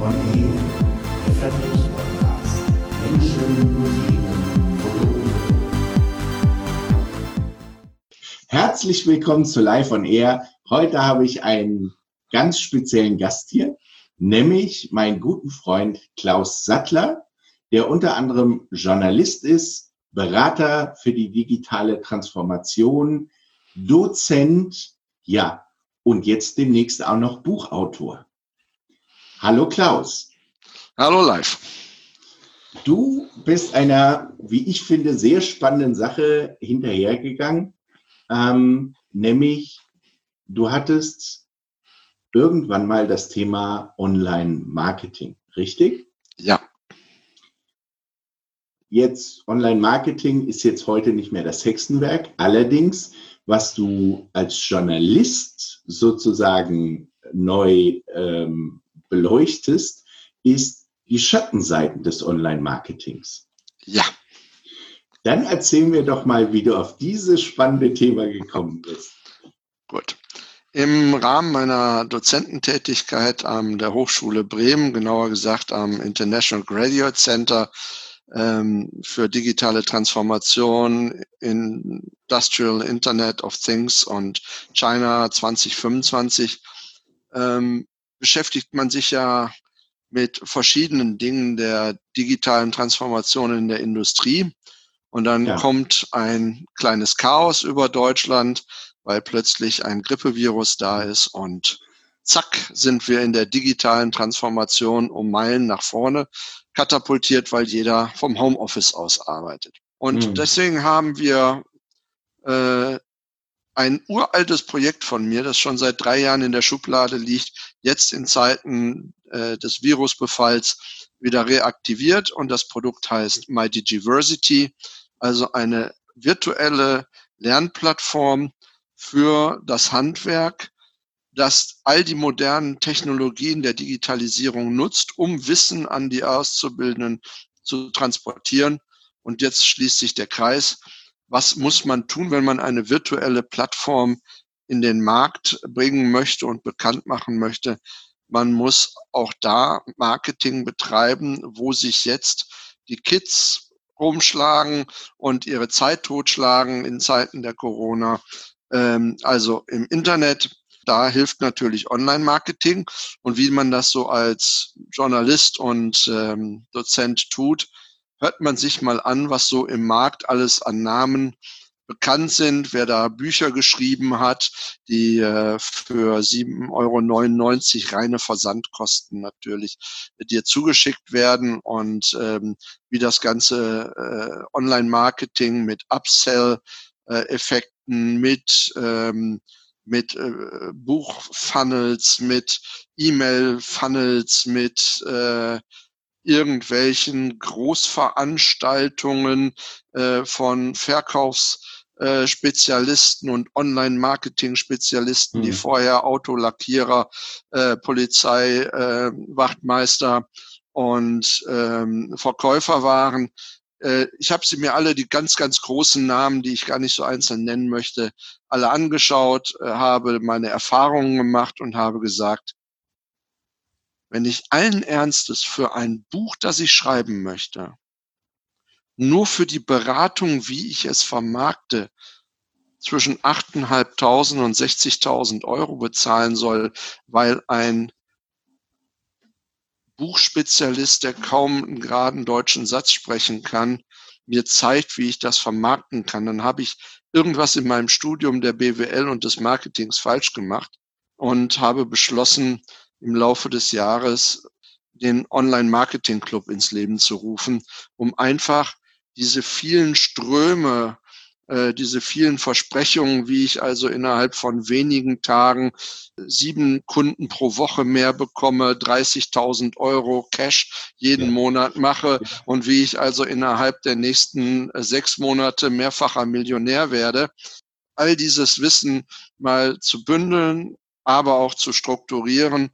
on Air, der Vertriebspodcast. Menschen, Themen, Produkte. Herzlich willkommen zu Live on Air. Heute habe ich einen ganz speziellen Gast hier, nämlich meinen guten Freund Klaus Sattler, der unter anderem Journalist ist, Berater für die digitale Transformation, Dozent, ja, und jetzt demnächst auch noch Buchautor. Hallo Klaus. Hallo live. Du bist einer, wie ich finde, sehr spannenden Sache hinterhergegangen, ähm, nämlich du hattest irgendwann mal das Thema Online-Marketing, richtig? Ja. Jetzt Online-Marketing ist jetzt heute nicht mehr das Hexenwerk. Allerdings was du als Journalist sozusagen neu ähm, beleuchtest, ist die Schattenseiten des Online-Marketings. Ja. Dann erzähl mir doch mal, wie du auf dieses spannende Thema gekommen bist. Gut. Im Rahmen meiner Dozententätigkeit an der Hochschule Bremen, genauer gesagt am International Graduate Center, ähm, für digitale Transformation, Industrial Internet of Things und China 2025 ähm, beschäftigt man sich ja mit verschiedenen Dingen der digitalen Transformation in der Industrie. Und dann ja. kommt ein kleines Chaos über Deutschland, weil plötzlich ein Grippevirus da ist und zack sind wir in der digitalen Transformation um Meilen nach vorne katapultiert, weil jeder vom Homeoffice aus arbeitet. Und mhm. deswegen haben wir äh, ein uraltes Projekt von mir, das schon seit drei Jahren in der Schublade liegt, jetzt in Zeiten äh, des Virusbefalls wieder reaktiviert und das Produkt heißt MyDigiversity, also eine virtuelle Lernplattform für das Handwerk, das all die modernen Technologien der Digitalisierung nutzt, um Wissen an die Auszubildenden zu transportieren. Und jetzt schließt sich der Kreis. Was muss man tun, wenn man eine virtuelle Plattform in den Markt bringen möchte und bekannt machen möchte? Man muss auch da Marketing betreiben, wo sich jetzt die Kids rumschlagen und ihre Zeit totschlagen in Zeiten der Corona. Ähm, also im Internet da hilft natürlich Online-Marketing und wie man das so als Journalist und ähm, Dozent tut, hört man sich mal an, was so im Markt alles an Namen bekannt sind, wer da Bücher geschrieben hat, die äh, für 7,99 Euro reine Versandkosten natürlich dir zugeschickt werden und ähm, wie das ganze äh, Online-Marketing mit Upsell-Effekten, mit ähm, mit äh, Buchfunnels, mit E-Mail-Funnels, mit äh, irgendwelchen Großveranstaltungen äh, von Verkaufsspezialisten äh, und Online-Marketing-Spezialisten, mhm. die vorher Autolackierer, äh, Polizei, äh, Wachtmeister und ähm, Verkäufer waren, äh, ich habe sie mir alle, die ganz, ganz großen Namen, die ich gar nicht so einzeln nennen möchte, alle angeschaut, äh, habe meine Erfahrungen gemacht und habe gesagt, wenn ich allen Ernstes für ein Buch, das ich schreiben möchte, nur für die Beratung, wie ich es vermarkte, zwischen 8.500 und 60.000 Euro bezahlen soll, weil ein Buchspezialist, der kaum einen geraden deutschen Satz sprechen kann, mir zeigt, wie ich das vermarkten kann, dann habe ich irgendwas in meinem Studium der BWL und des Marketings falsch gemacht und habe beschlossen, im Laufe des Jahres den Online-Marketing-Club ins Leben zu rufen, um einfach diese vielen Ströme äh, diese vielen Versprechungen, wie ich also innerhalb von wenigen Tagen sieben Kunden pro Woche mehr bekomme, 30.000 Euro Cash jeden ja. Monat mache und wie ich also innerhalb der nächsten äh, sechs Monate mehrfacher Millionär werde. All dieses Wissen mal zu bündeln, aber auch zu strukturieren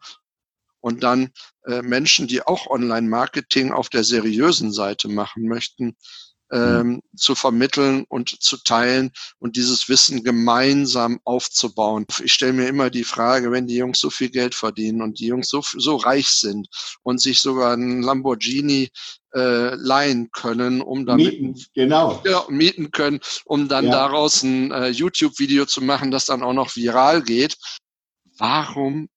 und dann äh, Menschen, die auch Online-Marketing auf der seriösen Seite machen möchten, ähm, mhm. zu vermitteln und zu teilen und dieses Wissen gemeinsam aufzubauen. Ich stelle mir immer die Frage, wenn die Jungs so viel Geld verdienen und die Jungs so, so reich sind und sich sogar ein Lamborghini äh, leihen können, um dann mieten, genau. ja, mieten können, um dann ja. daraus ein äh, YouTube-Video zu machen, das dann auch noch viral geht. Warum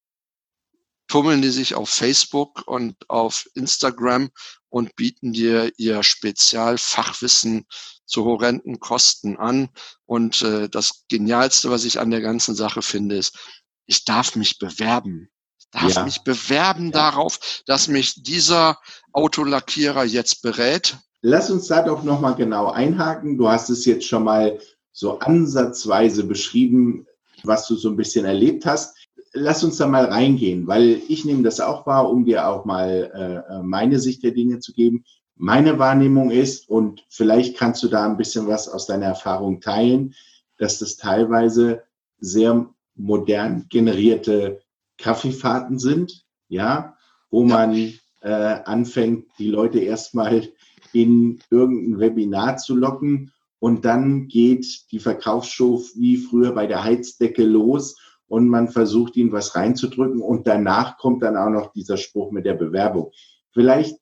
tummeln die sich auf Facebook und auf Instagram und bieten dir ihr Spezialfachwissen zu horrenden Kosten an. Und äh, das Genialste, was ich an der ganzen Sache finde, ist, ich darf mich bewerben. Ich darf ja. mich bewerben ja. darauf, dass mich dieser Autolackierer jetzt berät. Lass uns da doch nochmal genau einhaken. Du hast es jetzt schon mal so ansatzweise beschrieben, was du so ein bisschen erlebt hast lass uns da mal reingehen, weil ich nehme das auch wahr, um dir auch mal äh, meine Sicht der Dinge zu geben. Meine Wahrnehmung ist, und vielleicht kannst du da ein bisschen was aus deiner Erfahrung teilen, dass das teilweise sehr modern generierte Kaffeefahrten sind, ja, wo man äh, anfängt, die Leute erstmal in irgendein Webinar zu locken und dann geht die Verkaufsshow wie früher bei der Heizdecke los und man versucht, ihnen was reinzudrücken und danach kommt dann auch noch dieser Spruch mit der Bewerbung. Vielleicht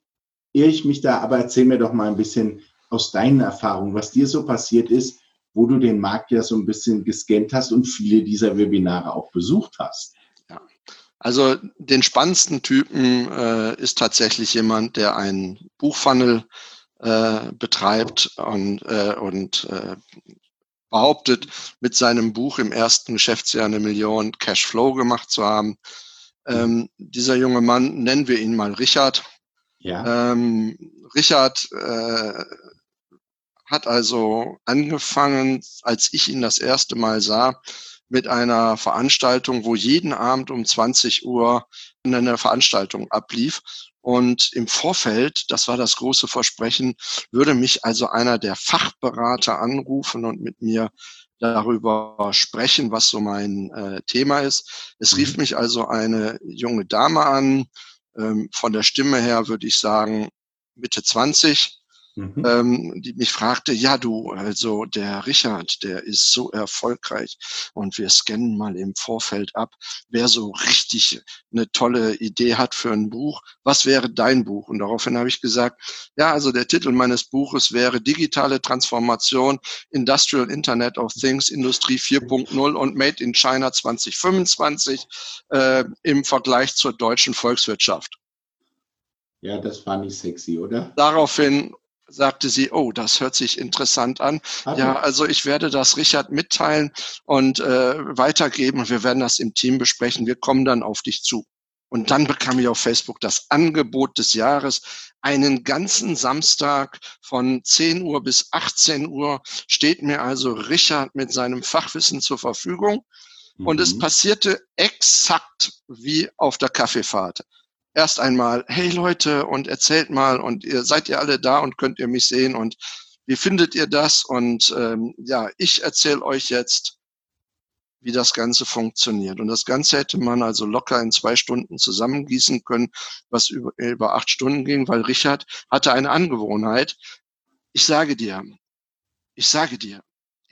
irre ich mich da, aber erzähl mir doch mal ein bisschen aus deinen Erfahrungen, was dir so passiert ist, wo du den Markt ja so ein bisschen gescannt hast und viele dieser Webinare auch besucht hast. Ja. Also den spannendsten Typen äh, ist tatsächlich jemand, der einen Buchfunnel äh, betreibt und, äh, und äh, behauptet, mit seinem Buch im ersten Geschäftsjahr eine Million Cashflow gemacht zu haben. Ähm, dieser junge Mann, nennen wir ihn mal Richard. Ja. Ähm, Richard äh, hat also angefangen, als ich ihn das erste Mal sah, mit einer Veranstaltung, wo jeden Abend um 20 Uhr eine Veranstaltung ablief. Und im Vorfeld, das war das große Versprechen, würde mich also einer der Fachberater anrufen und mit mir darüber sprechen, was so mein äh, Thema ist. Es rief mhm. mich also eine junge Dame an, ähm, von der Stimme her würde ich sagen Mitte 20, mhm. ähm, die mich fragte, ja du, also der Richard, der ist so erfolgreich und wir scannen mal im Vorfeld ab, wer so richtig eine tolle Idee hat für ein Buch, was wäre dein Buch? Und daraufhin habe ich gesagt, ja, also der Titel meines Buches wäre Digitale Transformation, Industrial Internet of Things, Industrie 4.0 und Made in China 2025 äh, im Vergleich zur deutschen Volkswirtschaft. Ja, das war nicht sexy, oder? Daraufhin sagte sie, oh, das hört sich interessant an. Okay. Ja, also ich werde das Richard mitteilen und äh, weitergeben wir werden das im Team besprechen. Wir kommen dann auf dich zu. Und dann bekam ich auf Facebook das Angebot des Jahres. Einen ganzen Samstag von 10 Uhr bis 18 Uhr steht mir also Richard mit seinem Fachwissen zur Verfügung. Mhm. Und es mhm. passierte exakt wie auf der Kaffeefahrt erst einmal, hey Leute, und erzählt mal und ihr seid ihr alle da und könnt ihr mich sehen und wie findet ihr das? Und ähm, ja, ich erzähle euch jetzt, wie das Ganze funktioniert. Und das Ganze hätte man also locker in zwei Stunden zusammengießen können, was über, über acht Stunden ging, weil Richard hatte eine Angewohnheit. Ich sage dir, ich sage dir,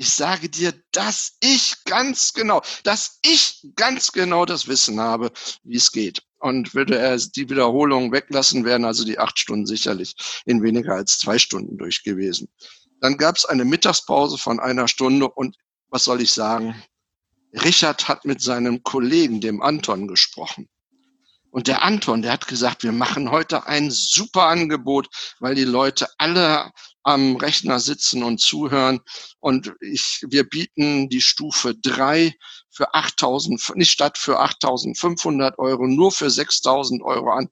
ich sage dir, dass ich ganz genau, dass ich ganz genau das Wissen habe, wie es geht. Und würde er die Wiederholung weglassen, wären also die acht Stunden sicherlich in weniger als zwei Stunden durch gewesen. Dann gab es eine Mittagspause von einer Stunde und was soll ich sagen? Richard hat mit seinem Kollegen, dem Anton, gesprochen. Und der Anton, der hat gesagt, wir machen heute ein super Angebot, weil die Leute alle am Rechner sitzen und zuhören. Und ich, wir bieten die Stufe drei für 8.000, nicht statt für 8.500 Euro, nur für 6.000 Euro an.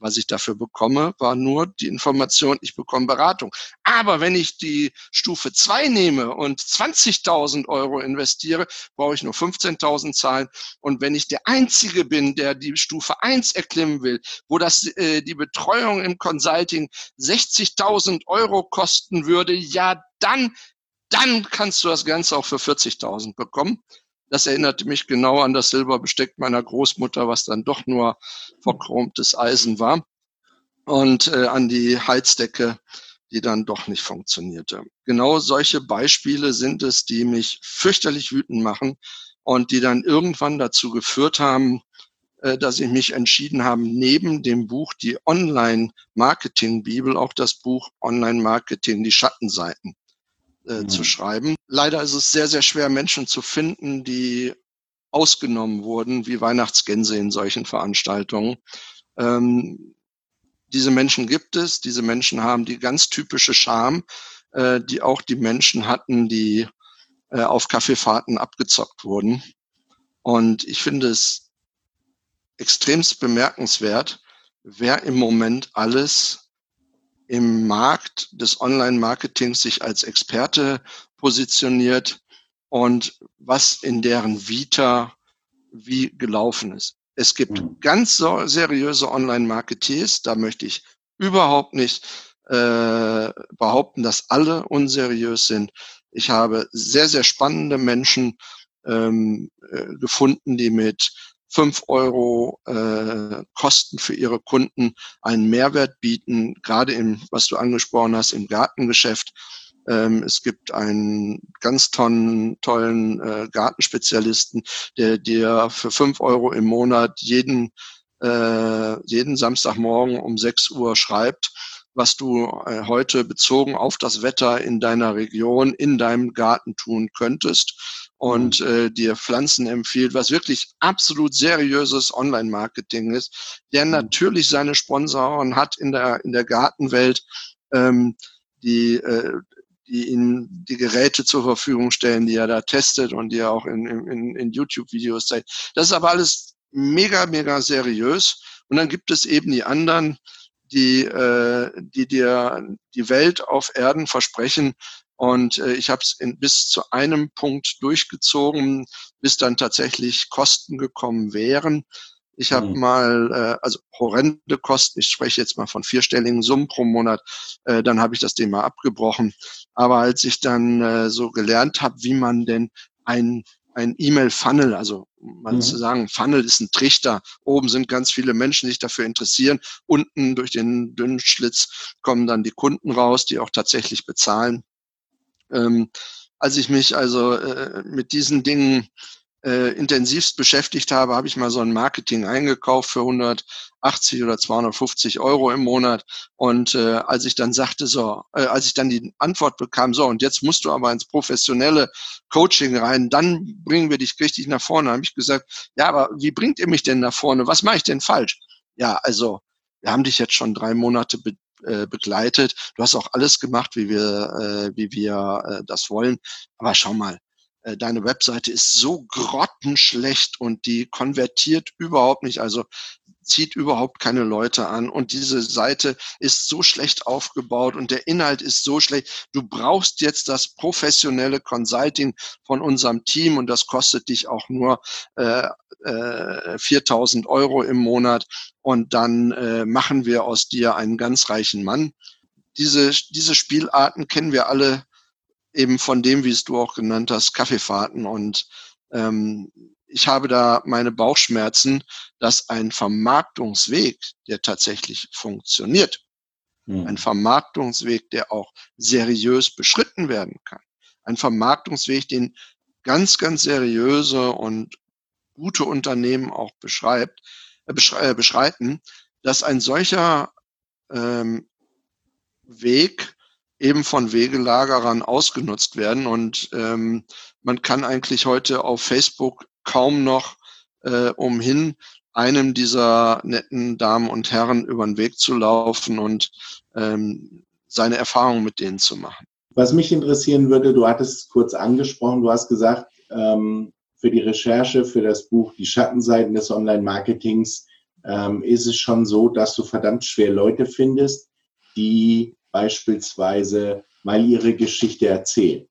Was ich dafür bekomme, war nur die Information, ich bekomme Beratung. Aber wenn ich die Stufe 2 nehme und 20.000 Euro investiere, brauche ich nur 15.000 zahlen. Und wenn ich der Einzige bin, der die Stufe 1 erklimmen will, wo das, äh, die Betreuung im Consulting 60.000 Euro kosten würde, ja, dann, dann kannst du das Ganze auch für 40.000 bekommen. Das erinnerte mich genau an das Silberbesteck meiner Großmutter, was dann doch nur verchromtes Eisen war. Und äh, an die Heizdecke die dann doch nicht funktionierte. Genau solche Beispiele sind es, die mich fürchterlich wütend machen und die dann irgendwann dazu geführt haben, äh, dass ich mich entschieden habe, neben dem Buch die Online-Marketing-Bibel auch das Buch Online-Marketing, die Schattenseiten äh, mhm. zu schreiben. Leider ist es sehr, sehr schwer, Menschen zu finden, die ausgenommen wurden, wie Weihnachtsgänse in solchen Veranstaltungen. Ähm, diese Menschen gibt es. Diese Menschen haben die ganz typische Scham, äh, die auch die Menschen hatten, die äh, auf Kaffeefahrten abgezockt wurden. Und ich finde es extremst bemerkenswert, wer im Moment alles im Markt des Online-Marketings sich als Experte positioniert und was in deren Vita wie gelaufen ist. Es gibt mhm. ganz so seriöse Online-Marketeers, da möchte ich überhaupt nicht äh, behaupten, dass alle unseriös sind. Ich habe sehr, sehr spannende Menschen ähm, äh, gefunden, die mit fünf Euro äh, Kosten für ihre Kunden einen Mehrwert bieten, gerade im, was du angesprochen hast, im Gartengeschäft. Ähm, es gibt einen ganz tollen, tollen äh, Gartenspezialisten, der dir für fünf Euro im Monat jeden, äh, jeden Samstagmorgen um sechs Uhr schreibt, was du äh, heute bezogen auf das Wetter in deiner Region, in deinem Garten tun könntest und mhm. äh, dir Pflanzen empfiehlt, was wirklich absolut seriöses Online-Marketing ist, der mhm. natürlich seine Sponsoren hat in der, in der Gartenwelt, ähm, die äh, die ihnen die Geräte zur Verfügung stellen, die er da testet und die er auch in, in, in YouTube-Videos zeigt. Das ist aber alles mega, mega seriös. Und dann gibt es eben die anderen, die, äh, die dir die Welt auf Erden versprechen. Und äh, ich habe es bis zu einem Punkt durchgezogen, bis dann tatsächlich Kosten gekommen wären. Ich habe mhm. mal, äh, also horrende Kosten, ich spreche jetzt mal von vierstelligen Summen pro Monat, äh, dann habe ich das Thema abgebrochen. Aber als ich dann äh, so gelernt habe, wie man denn ein ein E-Mail-Funnel, also mal mhm. zu sagen, Funnel ist ein Trichter. Oben sind ganz viele Menschen, die sich dafür interessieren. Unten durch den dünnen Schlitz kommen dann die Kunden raus, die auch tatsächlich bezahlen. Ähm, als ich mich also äh, mit diesen Dingen äh, intensivst beschäftigt habe, habe ich mal so ein Marketing eingekauft für 180 oder 250 Euro im Monat. Und äh, als ich dann sagte, so, äh, als ich dann die Antwort bekam, so, und jetzt musst du aber ins professionelle Coaching rein, dann bringen wir dich richtig nach vorne, habe ich gesagt, ja, aber wie bringt ihr mich denn nach vorne? Was mache ich denn falsch? Ja, also, wir haben dich jetzt schon drei Monate äh, begleitet. Du hast auch alles gemacht, wie wir, äh, wie wir äh, das wollen. Aber schau mal, äh, deine Webseite ist so grottenschlecht und die konvertiert überhaupt nicht, also zieht überhaupt keine Leute an und diese Seite ist so schlecht aufgebaut und der Inhalt ist so schlecht. Du brauchst jetzt das professionelle Consulting von unserem Team und das kostet dich auch nur äh, äh, 4000 Euro im Monat und dann äh, machen wir aus dir einen ganz reichen Mann. Diese, diese Spielarten kennen wir alle eben von dem, wie es du auch genannt hast, Kaffeefahrten. Und ähm, ich habe da meine Bauchschmerzen, dass ein Vermarktungsweg, der tatsächlich funktioniert, mhm. ein Vermarktungsweg, der auch seriös beschritten werden kann, ein Vermarktungsweg, den ganz, ganz seriöse und gute Unternehmen auch beschreibt, äh, äh, beschreiten, dass ein solcher ähm, Weg eben von Wegelagerern ausgenutzt werden. Und ähm, man kann eigentlich heute auf Facebook kaum noch äh, umhin, einem dieser netten Damen und Herren über den Weg zu laufen und ähm, seine Erfahrungen mit denen zu machen. Was mich interessieren würde, du hattest kurz angesprochen, du hast gesagt, ähm, für die Recherche für das Buch Die Schattenseiten des Online-Marketings ähm, ist es schon so, dass du verdammt schwer Leute findest, die beispielsweise mal ihre Geschichte erzählen.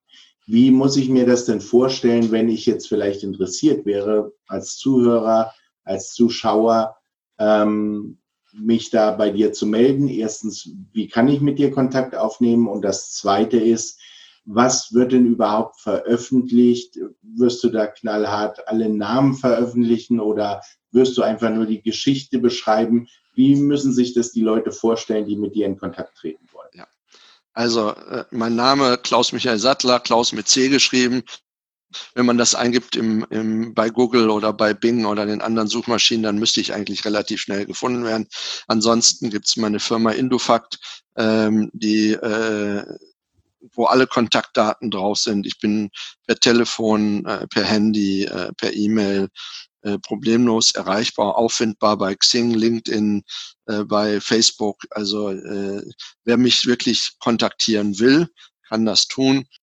Wie muss ich mir das denn vorstellen, wenn ich jetzt vielleicht interessiert wäre, als Zuhörer, als Zuschauer, ähm, mich da bei dir zu melden? Erstens, wie kann ich mit dir Kontakt aufnehmen? Und das Zweite ist, was wird denn überhaupt veröffentlicht? Wirst du da knallhart alle Namen veröffentlichen oder wirst du einfach nur die Geschichte beschreiben? Wie müssen sich das die Leute vorstellen, die mit dir in Kontakt treten wollen? Also äh, mein Name Klaus Michael Sattler, Klaus mit C geschrieben. Wenn man das eingibt im, im, bei Google oder bei Bing oder den anderen Suchmaschinen, dann müsste ich eigentlich relativ schnell gefunden werden. Ansonsten gibt es meine Firma Indufact, ähm, die äh, wo alle Kontaktdaten drauf sind. Ich bin per Telefon, äh, per Handy, äh, per E-Mail äh, problemlos erreichbar, auffindbar bei Xing, LinkedIn, äh, bei Facebook. Also äh, wer mich wirklich kontaktieren will, kann das tun.